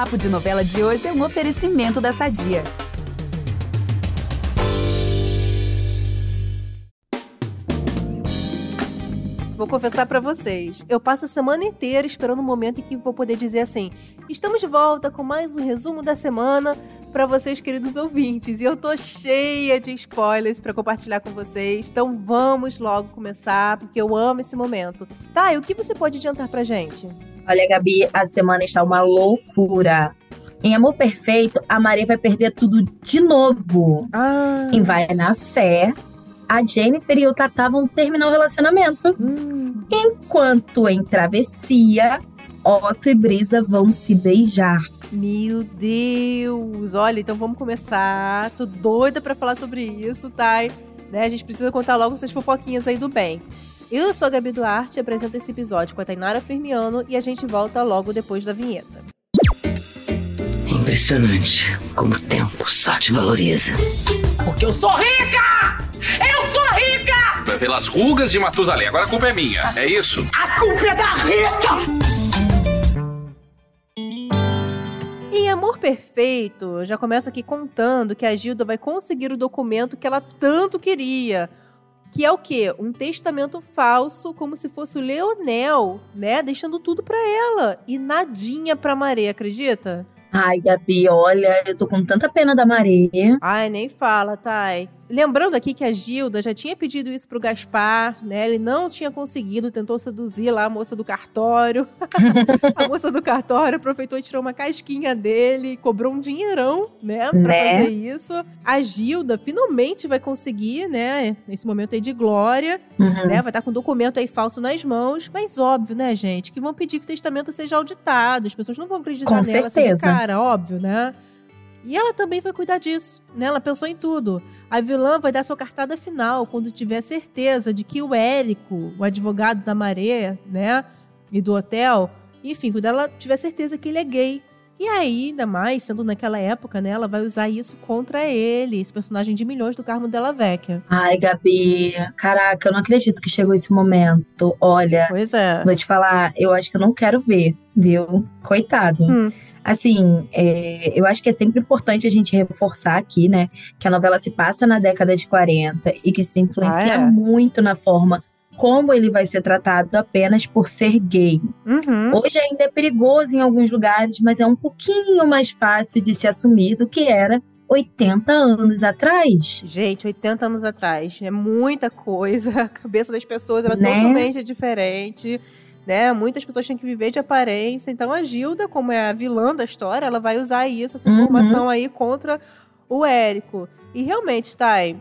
Papo de Novela de hoje é um oferecimento da Sadia. Vou confessar para vocês, eu passo a semana inteira esperando o momento em que vou poder dizer assim: estamos de volta com mais um resumo da semana para vocês, queridos ouvintes. E eu tô cheia de spoilers para compartilhar com vocês. Então vamos logo começar, porque eu amo esse momento. Tá, e o que você pode adiantar pra gente? Olha, Gabi, a semana está uma loucura. Em Amor Perfeito, a Maria vai perder tudo de novo. Ah. Em Vai na Fé, a Jennifer e o Tata vão terminar o relacionamento. Hum. Enquanto em Travessia, Otto e Brisa vão se beijar. Meu Deus! Olha, então vamos começar. Tô doida para falar sobre isso, tá? Né? A gente precisa contar logo essas fofoquinhas aí do bem. Eu sou a Gabi Duarte apresento esse episódio com a Tainara Firmiano e a gente volta logo depois da vinheta. É impressionante como o tempo só te valoriza. Porque eu sou rica! Eu sou rica! Pelas rugas de Matusalém. Agora a culpa é minha, é isso? A culpa é da Rita! Perfeito, já começa aqui contando que a Gilda vai conseguir o documento que ela tanto queria. Que é o quê? Um testamento falso, como se fosse o Leonel, né? Deixando tudo para ela. E nadinha pra Maré, acredita? Ai, Gabi, olha, eu tô com tanta pena da Maria. Ai, nem fala, Thay. Lembrando aqui que a Gilda já tinha pedido isso pro Gaspar, né? Ele não tinha conseguido, tentou seduzir lá a moça do cartório. a moça do cartório aproveitou e tirou uma casquinha dele, cobrou um dinheirão, né, pra Né? fazer isso. A Gilda finalmente vai conseguir, né, esse momento aí de glória, Uhum. né? Vai estar com um documento aí falso nas mãos, mas óbvio, né, gente, que vão pedir que o testamento seja auditado. As pessoas não vão acreditar Com nela assim de certeza. cara, óbvio, né? E ela também vai cuidar disso, né? Ela pensou em tudo. A vilã vai dar sua cartada final quando tiver certeza de que o Érico, o advogado da Maré, né, e do hotel, enfim, quando ela tiver certeza que ele é gay. E aí, ainda mais, sendo naquela época, né, ela vai usar isso contra ele, esse personagem de milhões do Carmo Della Vecchia. Ai, Gabi, caraca, eu não acredito que chegou esse momento. Olha, Pois é. vou te falar, eu acho que eu não quero ver, viu? Coitado. Hum. Assim, é, eu acho que é sempre importante a gente reforçar aqui, né, que a novela se passa na década de 40 e que se influencia Ah, é? muito na forma como ele vai ser tratado apenas por ser gay. Uhum. Hoje ainda é perigoso em alguns lugares, mas é um pouquinho mais fácil de se assumir do que era 80 anos atrás. Gente, 80 anos atrás, é muita coisa. A cabeça das pessoas era Né? totalmente diferente. Né? Muitas pessoas têm que viver de aparência. Então a Gilda, como é a vilã da história, ela vai usar isso, essa Uhum. informação aí contra o Érico. E realmente, Thay,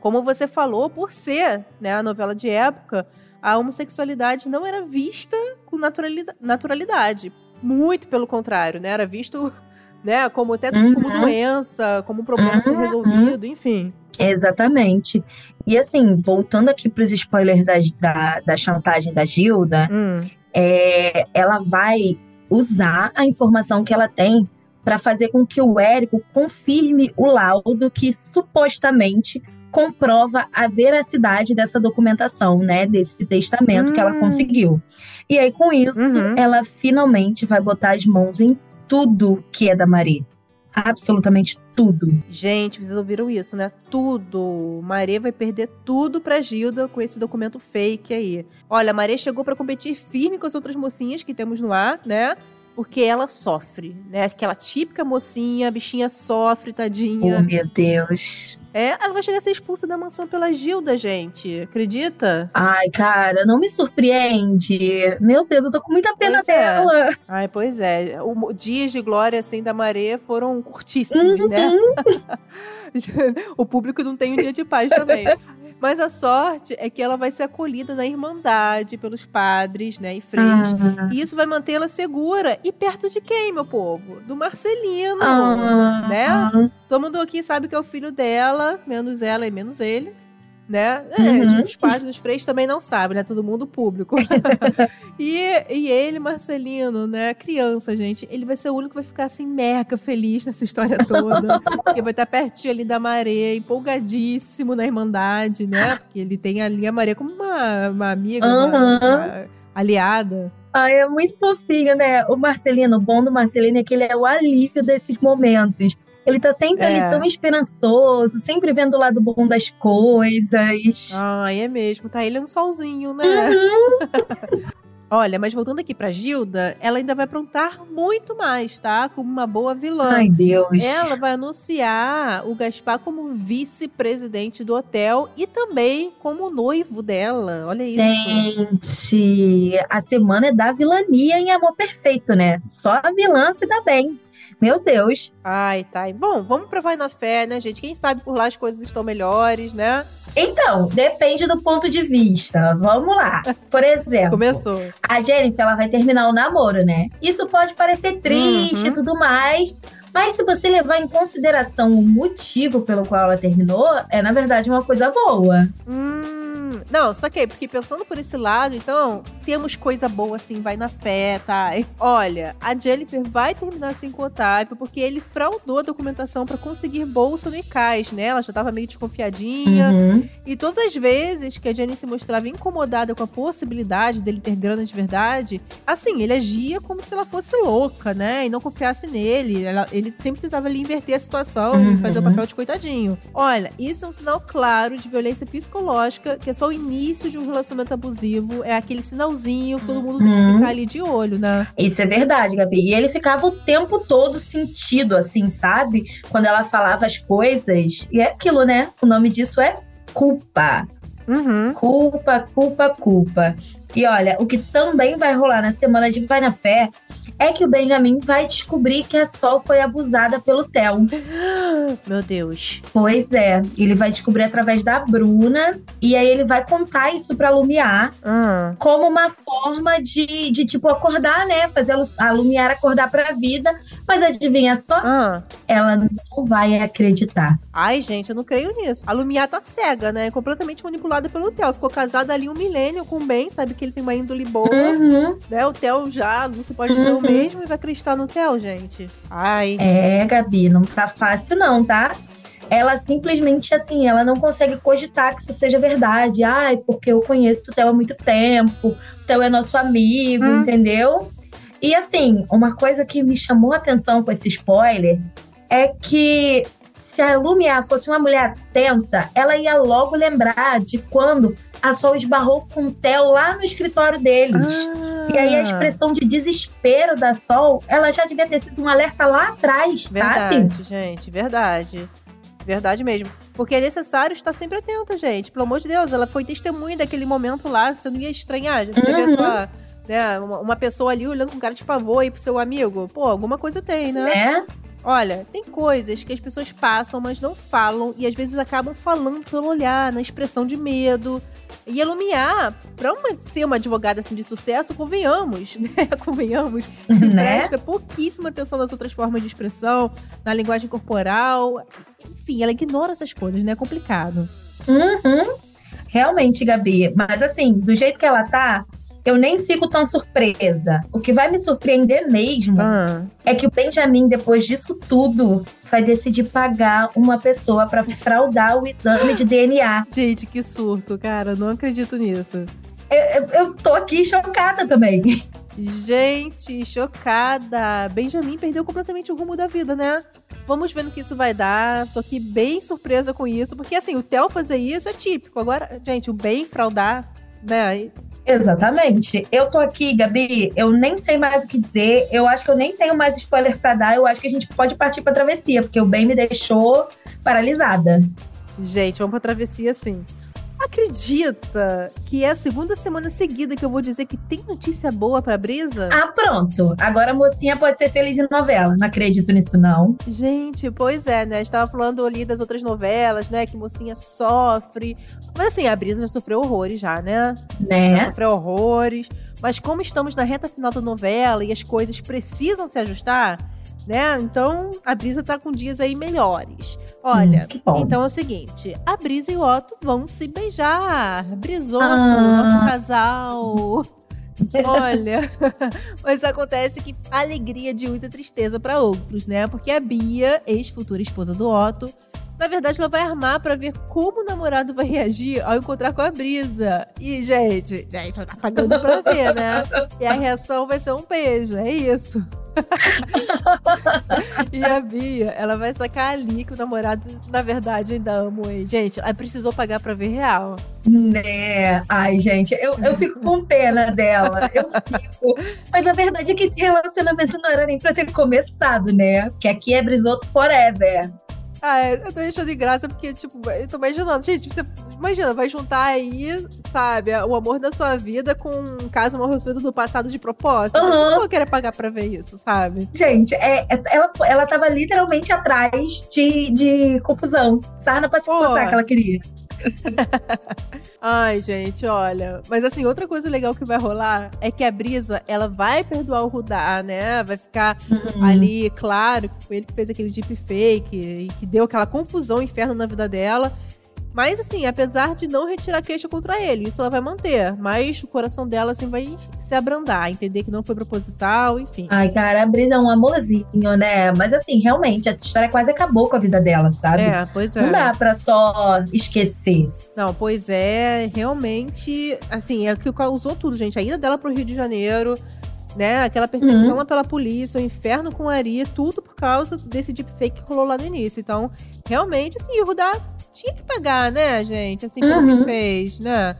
como você falou, por ser né, a novela de época, a homossexualidade não era vista com naturalida- naturalidade. Muito pelo contrário, né? Era visto né, como até como Uhum. doença, como um problema a ser Uhum. resolvido, enfim. Exatamente. E assim, voltando aqui para os spoilers da, da, da chantagem da Gilda, Hum. é, ela vai usar a informação que ela tem para fazer com que o Érico confirme o laudo que supostamente comprova a veracidade dessa documentação, né, desse testamento que ela Hum. conseguiu. E aí com isso, Uhum. ela finalmente vai botar as mãos em tudo que é da Maria. Absolutamente tudo. Gente, vocês ouviram isso, né? Tudo. Maré vai perder tudo pra Gilda com esse documento fake aí. Olha, a chegou pra competir firme com as outras mocinhas que temos no ar, né? Porque ela sofre, né? Aquela típica mocinha, a bichinha sofre, tadinha. Oh, meu Deus. É, ela vai chegar a ser expulsa da mansão pela Gilda, gente. Acredita? Ai, cara, não me surpreende. Meu Deus, eu tô com muita pena Pois é. dela. Ai, pois é. O, dias de glória, assim, da Maré foram curtíssimos, né? Uhum. o público não tem um dia de paz também. Mas a sorte é que ela vai ser acolhida na Irmandade pelos padres, né, e freios. Ah, E isso vai mantê-la segura. E perto de quem, meu povo? Do Marcelino. ah, né? Todo mundo aqui sabe que é o filho dela, menos ela e menos ele. Né? É, Uhum. Os pais dos freios também não sabem, né? Todo mundo público. e, e ele, Marcelino, né? Criança, gente. Ele vai ser o único que vai ficar assim, mega feliz nessa história toda. porque vai estar pertinho ali da Maré, empolgadíssimo na Irmandade, né? Porque ele tem ali a Maré como uma, uma amiga, uma- Aham. uma aliada. Ai, é muito fofinho, né? O Marcelino, o bom do Marcelino é que ele é o alívio desses momentos. Ele tá sempre É. ali tão esperançoso, sempre vendo o lado bom das coisas. Ai, é mesmo. Tá ele é um solzinho, né? Uhum. Olha, mas voltando aqui pra Gilda, ela ainda vai aprontar muito mais, tá? Como uma boa vilã. Ai, Deus. Ela vai anunciar o Gaspar como vice-presidente do hotel e também como noivo dela. Olha isso. Gente, a semana é da vilania em Amor Perfeito, né? Só a vilã se dá bem. Meu Deus. Ai, tá. Bom, vamos pra Vai na Fé, né, gente? Quem sabe por lá as coisas estão melhores, né? Então, depende do ponto de vista. Vamos lá. Por exemplo, Começou. a Jennifer ela vai terminar o namoro, né? Isso pode parecer triste e Uhum. tudo mais. Mas se você levar em consideração o motivo pelo qual ela terminou, é na verdade uma coisa boa. Hum, não, saquei, porque pensando por esse lado, então, temos coisa boa assim, vai na fé, tá? Olha, a Jennifer vai terminar assim com o Otávio, porque ele fraudou a documentação pra conseguir bolsa no ICAS, né? Ela já tava meio desconfiadinha. Uhum. E todas as vezes que a Jenny se mostrava incomodada com a possibilidade dele ter grana de verdade, assim, ele agia como se ela fosse louca, né? E não confiasse nele. Ela- ele sempre tentava ali inverter a situação e Uhum. fazer o papel de coitadinho. Olha, isso é um sinal claro de violência psicológica, que é só o início de um relacionamento abusivo. É aquele sinalzinho que todo mundo tem que Uhum. ficar ali de olho, né? Isso é verdade, Gabi. E ele ficava o tempo todo sentido, assim, sabe? Quando ela falava as coisas. E é aquilo, né? O nome disso é culpa. Uhum. Culpa, culpa, culpa. E olha, o que também vai rolar na semana de Vai na Fé é que o Benjamin vai descobrir que a Sol foi abusada pelo Theo. Meu Deus. Pois é, ele vai descobrir através da Bruna e aí ele vai contar isso pra Lumiar Ah. como uma forma de, de tipo acordar, né? Fazer a Lu- a Lumiar acordar pra vida. Mas adivinha só? Ah. Ela não vai acreditar. Ai, gente, eu não creio nisso. A Lumiar tá cega, né? Completamente manipulada pelo Theo. Ficou casada ali um milênio com o Ben, sabe que ele tem uma índole boa, Uhum. né? O Theo já, não se pode dizer o Uhum. mesmo e vai acreditar no Theo, gente. Ai. É, Gabi, não tá fácil não, tá? Ela simplesmente, assim, ela não consegue cogitar que isso seja verdade. Ai, porque eu conheço o Theo há muito tempo, o Theo é nosso amigo, Hum. entendeu? E assim, uma coisa que me chamou a atenção com esse spoiler é que se a Lumiar fosse uma mulher atenta, ela ia logo lembrar de quando a Sol esbarrou com o Theo lá no escritório deles. E aí a expressão de desespero da Sol, ela já devia ter sido um alerta lá atrás, sabe? Verdade, gente, verdade. Verdade mesmo. Porque é necessário estar sempre atenta, gente. Pelo amor de Deus, ela foi testemunha daquele momento lá. Você não ia estranhar. Você vê Uhum. só, né, uma, uma pessoa ali olhando com cara de pavor aí pro seu amigo. Pô, alguma coisa tem, né? Né? Olha, tem coisas que as pessoas passam, mas não falam, e às vezes acabam falando pelo olhar, na expressão de medo. E a Lumiar, pra uma, ser uma advogada assim de sucesso, convenhamos, né? Convenhamos, Né? presta pouquíssima atenção nas outras formas de expressão, na linguagem corporal. Enfim, ela ignora essas coisas, né? É complicado. Uhum. Realmente, Gabi. Mas assim, do jeito que ela tá, eu nem fico tão surpresa. O que vai me surpreender mesmo Ah, é que o Benjamin, depois disso tudo, vai decidir pagar uma pessoa pra fraudar o exame de DNA. gente, que surto, cara. Não acredito nisso. Eu, eu tô aqui chocada também. Gente, chocada. Benjamin perdeu completamente o rumo da vida, né? Vamos ver no que isso vai dar. Tô aqui bem surpresa com isso, porque assim, o Theo fazer isso é típico. Agora, gente, o Ben fraudar, né? Exatamente. Eu tô aqui, Gabi, eu nem sei mais o que dizer. Eu acho que eu nem tenho mais spoiler pra dar. Eu acho que a gente pode partir pra travessia, porque o bem me deixou paralisada. Gente, vamos pra travessia sim. Acredita que é a segunda semana seguida que eu vou dizer que tem notícia boa pra Brisa? Ah, pronto. Agora a mocinha pode ser feliz em novela. Não acredito nisso, não. Gente, pois é, né? A gente tava falando ali das outras novelas, né? Que mocinha sofre. Mas assim, a Brisa já sofreu horrores já, né? Já Né? sofreu horrores. Mas como estamos na reta final da novela e as coisas precisam se ajustar, né? Então a Brisa tá com dias aí melhores. Olha, Hum, então é o seguinte: a Brisa e o Otto vão se beijar. Brisoto, Ah. nosso casal. Olha, mas acontece que alegria de uns é tristeza para outros, né? Porque a Bia, ex-futura esposa do Otto, Na verdade, ela vai armar pra ver como o namorado vai reagir ao encontrar com a Brisa. E, gente, gente, ela tá pagando pra ver, né? E a reação vai ser um beijo, é isso. e a Bia, ela vai sacar ali que o namorado, na verdade, ainda ama ele. Gente, aí precisou pagar pra ver real. Né? Ai, gente, eu, eu fico com pena dela. Eu fico. Mas a verdade é que esse relacionamento não era nem pra ter começado, né? Porque aqui é Brisoto forever. Ah, é, eu tô deixando de graça porque, tipo, eu tô imaginando. Gente, você imagina, vai juntar aí, sabe, o amor da sua vida com um caso mal resolvido do passado de propósito. Uhum. Eu não vou querer pagar pra ver isso, sabe? Gente, é, é- ela, ela tava literalmente atrás de, de confusão. Sarna pra se coçar que ela queria. Ai, gente, olha. Mas assim, outra coisa legal que vai rolar é que a Brisa, ela vai perdoar o Rudá, né? Vai ficar Uhum. ali, claro, que foi ele que fez aquele deep fake e que deu aquela confusão, inferno na vida dela. Mas assim, apesar de não retirar queixa contra ele, isso ela vai manter. Mas o coração dela, assim, vai se abrandar, entender que não foi proposital, enfim. Ai, cara, a Brisa é um amorzinho, né? Mas assim, realmente, essa história quase acabou com a vida dela, sabe? É, pois é. Não dá pra só esquecer. Não, pois é, realmente, assim, é o que causou tudo, gente. A ida dela pro Rio de Janeiro, né? Aquela perseguição Uhum. lá pela polícia, o inferno com a Ari, tudo por causa desse deepfake que rolou lá no início. Então, realmente, assim, o Rudá tinha que pagar, né, gente? Assim, pelo Uhum. que fez, né?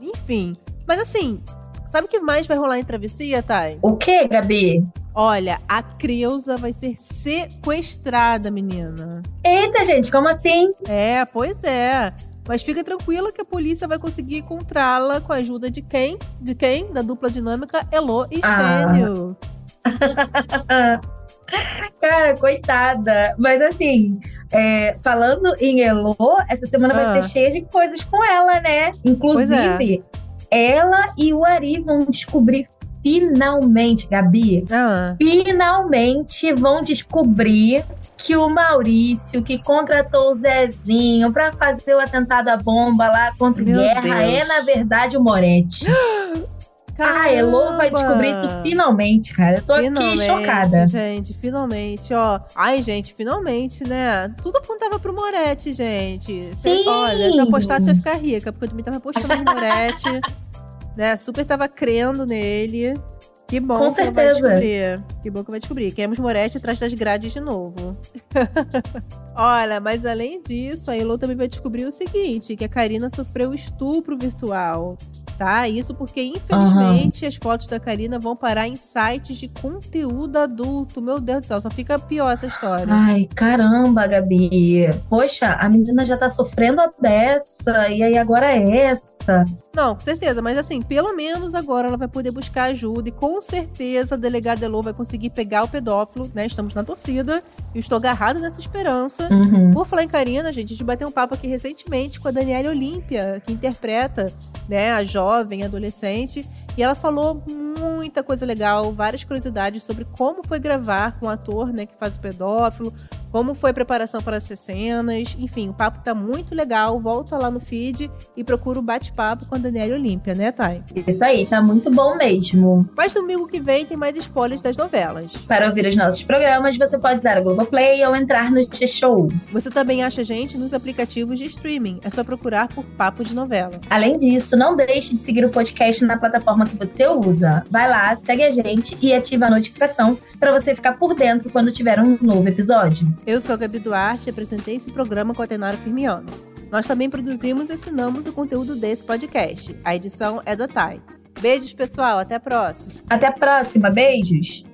Enfim. Mas assim, sabe o que mais vai rolar em travessia, Thay? O que, Gabi? Olha, a Creuza vai ser sequestrada, menina. Eita, gente, como assim? É, pois é. Mas fica tranquila que a polícia vai conseguir encontrá-la com a ajuda de quem? De quem? Da dupla dinâmica Elo e Ah. Stênio. Cara, coitada. Mas assim, é, falando em Elo, essa semana Ah. vai ser cheia de coisas com ela, né? Inclusive, ela e o Ari vão descobrir finalmente, Gabi, Ah, finalmente vão descobrir que o Maurício, que contratou o Zezinho pra fazer o atentado à bomba lá contra o Meu Guerra, Deus. é na verdade o Moretti. A Elo vai descobrir isso caramba! finalmente, cara. Eu tô aqui Finalmente, chocada. gente, finalmente, ó. Ai, gente, finalmente, né? Tudo apontava pro Moretti, gente. Cê- Sim! olha, se eu apostasse, eu ia ficar rica, porque eu também tava apostando no Moretti, né? Super tava crendo nele. Que bom Com que ela vai certeza. descobrir. Que bom que vai descobrir. Queremos Moretti atrás das grades de novo. Olha, mas além disso, a Elo também vai descobrir o seguinte: que a Karina sofreu estupro virtual. Tá? Isso porque, infelizmente, as fotos da Karina vão parar em sites de conteúdo adulto. Meu Deus do céu, só fica pior essa história. Ai, caramba, Gabi. Poxa, a menina já tá sofrendo a beça, e aí agora é essa. Não, com certeza, mas assim, pelo menos agora ela vai poder buscar ajuda e com certeza a delegada Elo vai conseguir pegar o pedófilo, né? Estamos na torcida e eu estou agarrado nessa esperança. Uhum. Por falar em Karina, gente, a gente bateu um papo aqui recentemente com a Daniela Olímpia, que interpreta, né, a jovem, adolescente, e ela falou muita coisa legal, várias curiosidades sobre como foi gravar com o ator, né, que faz o pedófilo, como foi a preparação para essas cenas, enfim, o papo tá muito legal, volta lá no feed e procura o bate-papo com a Daniela Olímpia, né, Thay? Isso aí, tá muito bom mesmo. Mas domingo que vem tem mais spoilers das novelas. Para ouvir os nossos programas, você pode usar o Globoplay ou entrar no T-Show. Você também acha a gente nos aplicativos de streaming, é só procurar por Papo de Novela. Além disso, não deixe de seguir o podcast na plataforma que você usa. Vai lá, segue a gente e ativa a notificação para você ficar por dentro quando tiver um novo episódio. Eu sou a Gabi Duarte e apresentei esse programa com a Tenara Firmiano. Nós também produzimos e assinamos o conteúdo desse podcast. A edição é da Thay. Beijos, pessoal. Até a próxima. Até a próxima, beijos!